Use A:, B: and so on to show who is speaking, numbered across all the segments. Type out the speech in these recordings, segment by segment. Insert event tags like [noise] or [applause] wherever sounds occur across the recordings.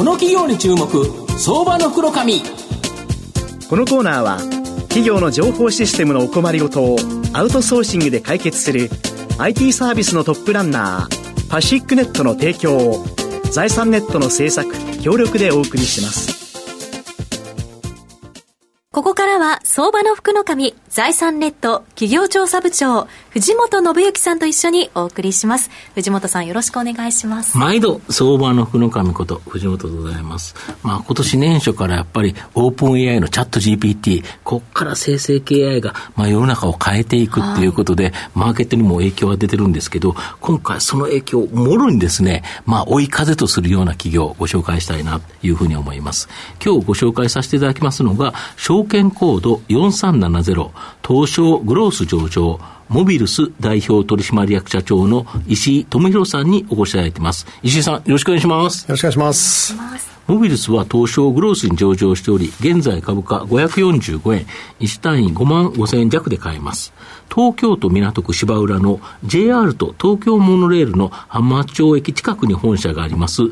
A: この企業に注目相場の袋
B: このコーナーは企業の情報システムのお困りごとをアウトソーシングで解決する IT サービスのトップランナーパシックネットの提供を財産ネットの制作協力でお送りします。
C: ここからは相場の福の神財産ネット企業調査部長藤本信之さんと一緒にお送りします。藤本さんよろしくお願いします。
D: 毎度相場の福の神こと藤本でございます。まあ今年年初からやっぱりオープン AI のチャット GPT こっから生成系 AI がまあ世の中を変えていくっていうことで、はい、マーケットにも影響が出てるんですけど今回その影響をもろにですねまあ追い風とするような企業をご紹介したいなというふうに思います。今日ご紹介させていただきますのが証券コード4370東証グロース上場モビルス代表取締役社長の石井智弘さんにお越しいただいています。石井さん、よろしくお願いします。
E: よろしくお願いします。
D: モビルスは東証グロースに上場しており、現在株価545円、1単位5万5千円弱で買えます。東京都港区芝浦の JR と東京モノレールの浜町駅近くに本社があります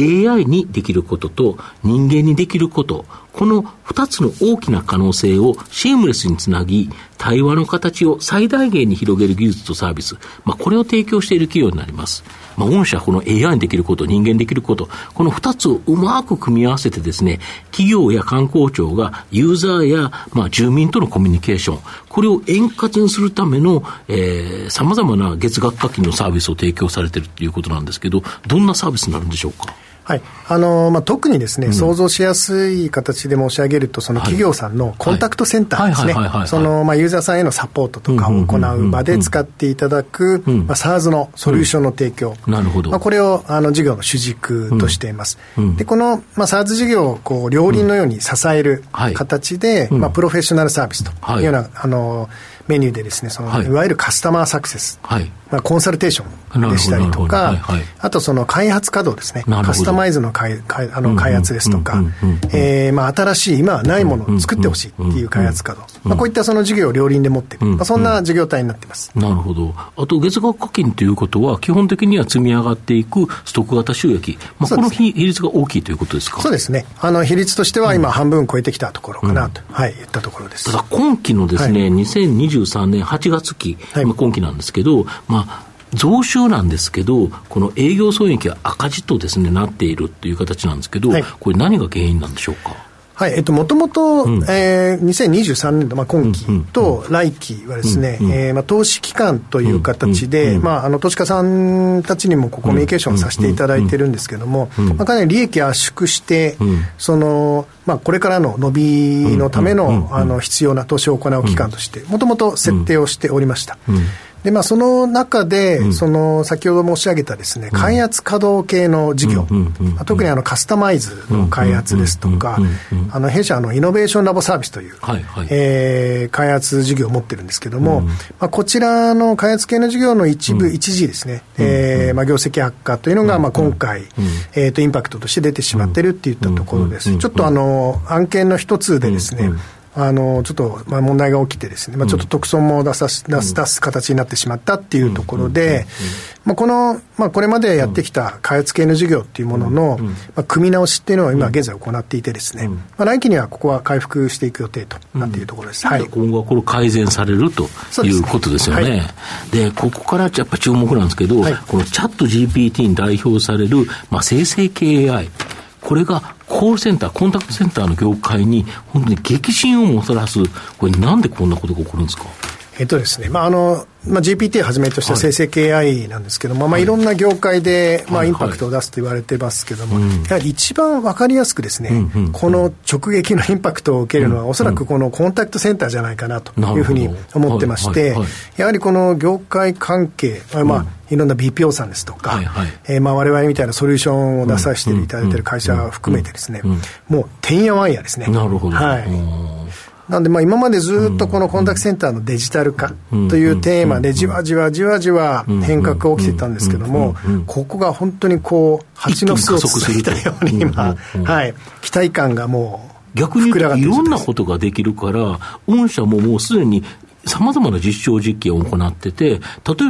D: AI にできることと人間にできること、この二つの大きな可能性をシームレスにつなぎ、対話の形を最大限に広げる技術とサービス、まあ、これを提供している企業になります。まあ、御社この AI にできること、人間できること、この二つをうまく組み合わせてですね、企業や観光庁がユーザーや、まあ、住民とのコミュニケーション、これを円滑にするための、えー、様々な月額課金のサービスを提供されているということなんですけど、どんなサービスになるんでしょうか？
E: はい。あのまあ、特にですね、うん、想像しやすい形で申し上げると、その企業さんのコンタクトセンターですね、そのまあユーザーさんへのサポートとかを行う場で使っていただく、まあ、SARS のソリューションの提供、
D: うん、なるほど。
E: まあ、これをあの事業の主軸としています。うん、でこの、まあ、SARS 事業をこう両輪のように支える形で、まあ、プロフェッショナルサービスというような、あのメニューでですねその、はい、いわゆるカスタマーサクセス、はい、まあ、コンサルテーションでしたりとか、はいはい、あとその開発稼働ですね。カスタマイズの開あの開発ですとか新しい今はないものを作ってほしいっていう開発稼働、まあ、こういったその事業を両輪で持っている、まあ、そんな事業体になっています、
D: なるほど。あと月額課金ということは基本的には積み上がっていくストック型収益、まあ、この比率が大きいということですか？
E: そうですね。あの比率としては今半分超えてきたところかなと、はい、言ったところです。
D: ただ今期のですね、はい、2023年8月期、はい、今期なんですけど、まあ、増収なんですけど、この営業損益は赤字とですね、なっているという形なんですけど、はい、これ何が原因なんでしょうか？
E: はい、えっと、もともと、えー、2023年度、まあ、今期と来期はですね、えまあ、投資機関という形で、まあ、あの、投資家さんたちにもコミュニケーションさせていただいてるんですけれども、まあ、かなり利益圧縮して、その、まあ、これからの伸びのための、あの、必要な投資を行う機関として、もともと設定をしておりました。でまあ、その中で、うん、その先ほど申し上げたですね、開発稼働系の事業、特にあのカスタマイズの開発ですとか、あの弊社のイノベーションラボサービスという、はいはい、えー、開発事業を持ってるんですけれども、うん、まあ、こちらの開発系の事業の一部、一時ですね、うん、えー、まあ、業績悪化というのが、まあ、今回、えー、とインパクトとして出てしまってるっていったところです。ちょっとあの案件の一つでですね、あのちょっと、まあ、問題が起きてですね、まあ、ちょっと特損も出さ出す出す形になってしまったっていうところで、まあ、この、まあ、これまでやってきた開発系の事業っていうものの、まあ、組み直しっていうのを今現在行っていてですね、まあ、来期にはここは回復していく予定となっているところです、
D: はい、今後はこれ改善されるということですよね。で、ねはい、ここからやっぱ注目なんですけど、はい、このチャット GPT に代表される、まあ、生成系 AI、これがコールセンター、コンタクトセンターの業界に本当に激震をもたらす、これなんでこんなことが起こるんですか？
E: えっとですね、まああのまあ、GPT をはじめとした生成系 AI なんですけども、はいまあ、い。ろんな業界で、まあ、インパクトを出すと言われてますけども、やはり一番分かりやすくですね、この直撃のインパクトを受けるのは、おそらくこのコンタクトセンターじゃないかなというふうに思ってまして、やはりこの業界関係、まあ、いろんな BPO さんですとか、はいはい。えー、まあ我々みたいなソリューションを出させていただいている会社を含めてですね、もうてんやわんやですね。
D: なるほど。
E: はい。なんで、まあ、今までずっとこのコンタクトセンターのデジタル化というテーマで、じわじわじわじわ変革が起きてたんですけども、ここが本当にこう、蜂の巣をついたように今、はい、期待感がもう、
D: 逆にいろんなことができるから、御社ももうすでにさまざまな実証実験を行ってて、例え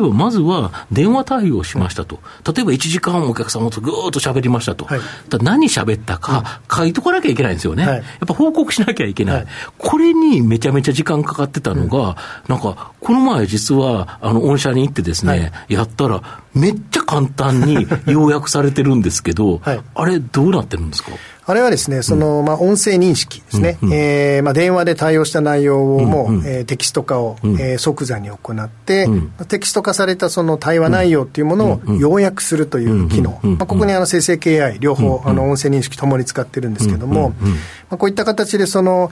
D: ばまずは電話対応しましたと。例えば1時間お客様とぐーっと喋りましたと。はい、何喋ったか書いとかなきゃいけないんですよね。はい、やっぱ報告しなきゃいけない。はい、これにめちゃめちゃ時間かかってたのが、うん、なんか、この前実は、あの、御社に行ってですね、やったら、めっちゃ簡単に [laughs] 要約されてるんですけど、あれどうなってるんですか？
E: あれはですね、その、まあ、音声認識ですね。うんうん、えー、まあ、電話で対応した内容をもう、うんうん、えー、テキスト化を、うん、えー、即座に行って、うん、テキスト化されたその対話内容っていうものを要約するという機能。まあ、ここにあの、生成 KI、両方、あの、音声認識ともに使ってるんですけども、まあ、こういった形で、その、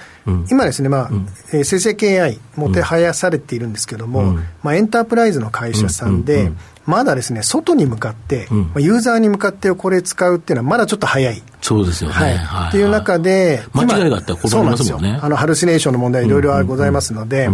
E: 今ですね、まあ、えー、生成 KI、もてはやされているんですけども、まあ、エンタープライズの会社さんで、まだですね、外に向かって、うん、ユーザーに向かってこれ使うっていうのは、まだちょっと早い。
D: そうですよね。はい。は
E: い、っていう中で、
D: 間違いがあったら困りますもんね。
E: あの、ハルシネーションの問題いろいろございますので、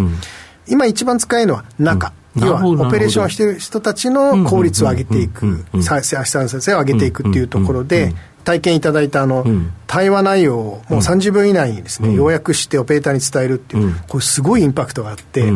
E: 今一番使えるのは中。要は、オペレーションをしている人たちの効率を上げていく、生産性を上げていくっていうところで、体験いただいたあの、対話内容をもう30秒以内にですね、要約してオペレーターに伝えるっていう、これすごいインパクトがあって、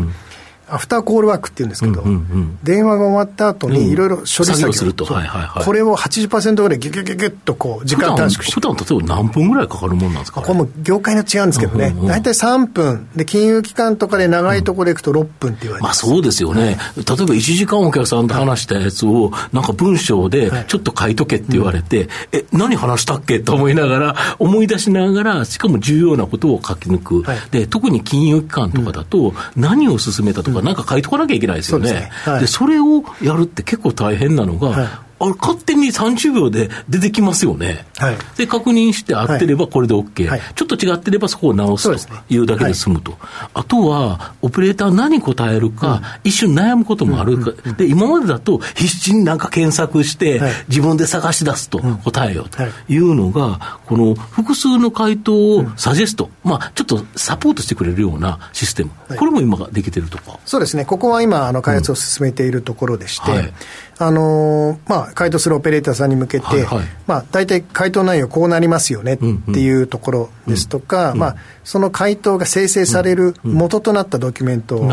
E: アフターコールワークっていうんですけど、うんうんうん、電話が終わった後にいろいろ処理作業,、
D: すると、はいはいはい、
E: これを80%ぐらいギュギュギュギュッとこう時間短縮して。
D: 普段例えば何分ぐらいかかるもんなんですか？
E: これも業界の違うんですけどね、大体3分で金融機関とかで長いところでいくと6分って言われてま、
D: あそうですよね、はい、例えば1時間お客さんと話したやつをなんか文章でちょっと書いとけって言われて、はい、え何話したっけと思いながら思い出しながらしかも重要なことを書き抜く、はい、で特に金融機関とかだと何を進めたとか、なんか書いとかなきゃいけないですよね。そで、ね。はい、それをやるって結構大変なのが、はいあれ、勝手に30秒で出てきますよね。はい、で、確認して合ってればこれで OK、はい、ちょっと違ってればそこを直すというだけで済むと。はい、あとは、オペレーター何答えるか、一瞬悩むこともあるか、うん、で、今までだと必死になんか検索して、自分で探し出すと、答えようとい。うのが、この複数の回答をサジェスト、まあ、ちょっとサポートしてくれるようなシステム、これも今ができてるとか。
E: そうですね、ここは今、あの開発を進めているところでして、あのまあ、回答するオペレーターさんに向けて、はいはい、まあ、大体回答内容こうなりますよねっていうところですとか、うん。うん、まあ、その回答が生成される元となったドキュメントを、うん、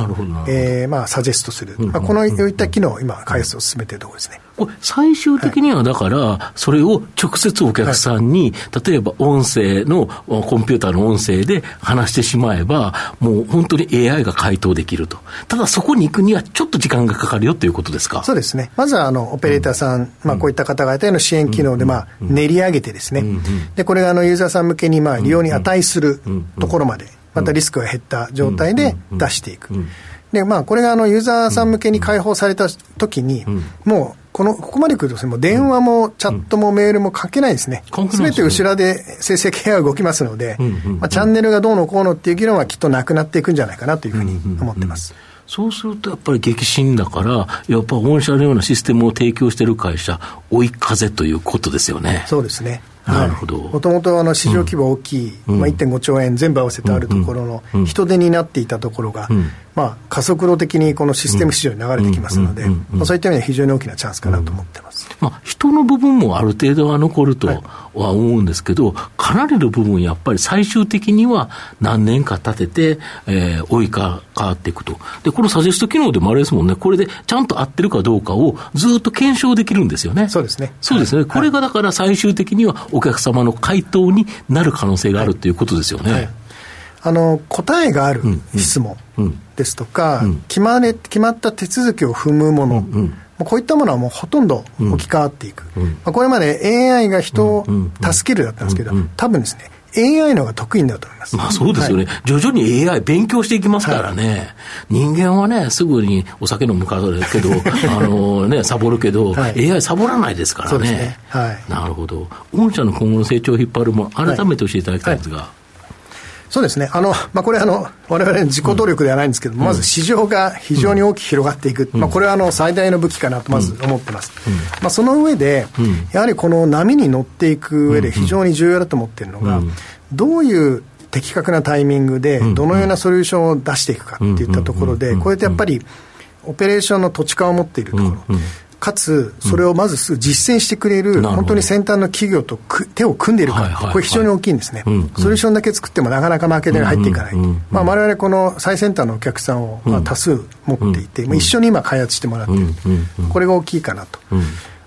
E: えー、まあ、サジェストする、まあ、このいった機能を今、開発を進めているところですね。
D: これ最終的にはだから、それを直接お客さんに、例えば音声の、コンピューターの音声で話してしまえば、もう本当に AI が回答できると。ただそこに行くにはちょっと時間がかかるよということですか？
E: そうですね。まずはあの、オペレーターさん、まあこういった方々への支援機能で、まあ練り上げてですね、で、これがあの、ユーザーさん向けに、まあ利用に値するところまで、またリスクが減った状態で出していく。で、まあこれがあの、ユーザーさん向けに開放された時に、もう、この、ここまで来るともう電話もチャットもメールも書けないですね。すべ、て後ろで生成ケアが動きますので、まあ、チャンネルがどうのこうのっていう議論はきっとなくなっていくんじゃないかなというふうに思ってます。
D: そうするとやっぱり激震だから、やっぱ御社のようなシステムを提供している会社、追い風ということですよね。
E: そうですね。なるほど。もともと市場規模大きい、うん、まあ、1.5兆円全部合わせてあるところの人手になっていたところが、うん、まあ、加速度的にこのシステム市場に流れてきますので、そういった意味では非常に大きなチャンスかなと思ってます。
D: まあ、人の部分もある程度は残るとは思うんですけど、はい、かなりの部分、やっぱり最終的には何年か経てて、えー、追いか変わっていくと。で、このサジェスト機能でもあれですもんね、これでちゃんと合ってるかどうかをずっと検証できるんですよね。
E: そうですね。
D: そうですね。はい、これがだから最終的にはお客様の回答になる可能性があるということですよね。はい、
E: あの答えがある質問ですとか、うん。うん、決まれ決まった手続きを踏むもの、うんうん。こういったものはもうほとんど置き換わっていく、うん、まあ、これまで AI が人を助けるだったんですけど、多分ですね、AI の方が得意になると思います。
D: まあそうですよね、はい、徐々に AI 勉強していきますからね、はい、人間はね、すぐにお酒飲むからけど、[laughs] あのね、サボるけど、はい、AI サボらないですからね。ね。はい、なるほど。御社の今後の成長を引っ張るも改めて教えていただきたいんですが。
E: そうですね、あのまあ、これあの、われの自己努力ではないんですけど、うん、まず市場が非常に大きく広がっていく、うん、まあ、これはあの最大の武器かなとまず思ってます、うん、まあ、その上で、やはりこの波に乗っていく上で非常に重要だと思っているのが、どういう的確なタイミングで、どのようなソリューションを出していくかっていったところで、こうやってやっぱり、オペレーションの土地化を持っているところ、かつ、それをまずすぐ実践してくれる、本当に先端の企業と手を組んでいるか、これ非常に大きいんですね。ソリューションだけ作ってもなかなかマーケットに入っていかない。まあ、我々この最先端のお客さんをまあ多数持っていて、一緒に今開発してもらってる。これが大きいかなと。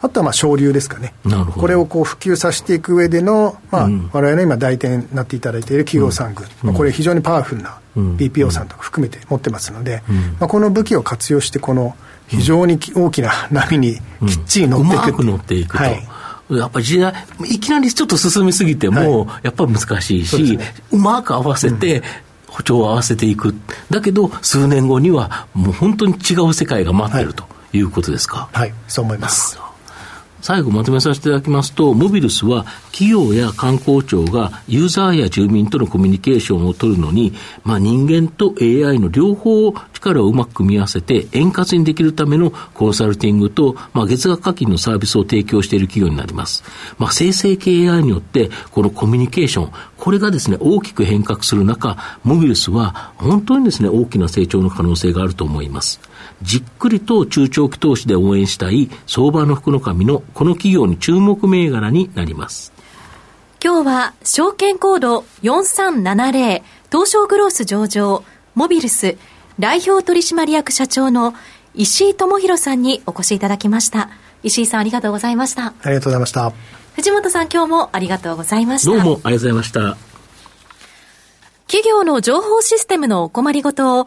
E: あとはまあ省流ですかね、これをこう普及させていく上での、まあ我々の今、代店になっていただいている企業さん群、まあ、これ、非常にパワフルな BPO さんとか含めて持ってますので、まあ、この武器を活用して、この非常に大きな波にきっちり乗っていく、うん、うま
D: く乗っていくと。はいやっぱり時代、いきなりちょっと進みすぎても、やっぱり難しいし、うね、うまく合わせて、歩調を合わせていく。だけど、数年後には、もう本当に違う世界が待ってるということですか？
E: はい、はい、そう思います。
D: 最後まとめさせていただきますと、モビルスは企業や観光庁がユーザーや住民とのコミュニケーションを取るのに、まあ、人間と AI の両方を力をうまく組み合わせて円滑にできるためのコンサルティングと、まあ、月額課金のサービスを提供している企業になります。まあ、生成系 AI によってこのコミュニケーション、これがですね、大きく変革する中、モビルスは本当にですね、大きな成長の可能性があると思います。じっくりと中長期投資で応援したい相場の福の神のこの企業に注目銘柄になります。
C: 今日は証券コード4370東証グロース上場モビルス代表取締役社長の石井智弘さんにお越しいただきました。石井さんありがとうございました。あ
E: りがとうございました。
C: 藤本さん今日もありがとうございました。
D: どうもありがとうございました。
C: 企業の情報システムのお困りごとを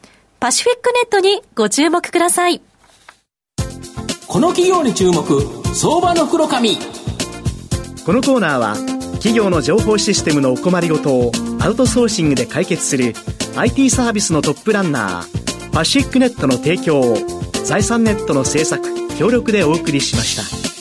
C: パシフィックネットにご注目ください。
A: この企業に注目、相場の袋紙。
B: このコーナーは企業の情報システムのお困りごとをアウトソーシングで解決する IT サービスのトップランナーパシフィックネットの提供を財産ネットの制作協力でお送りしました。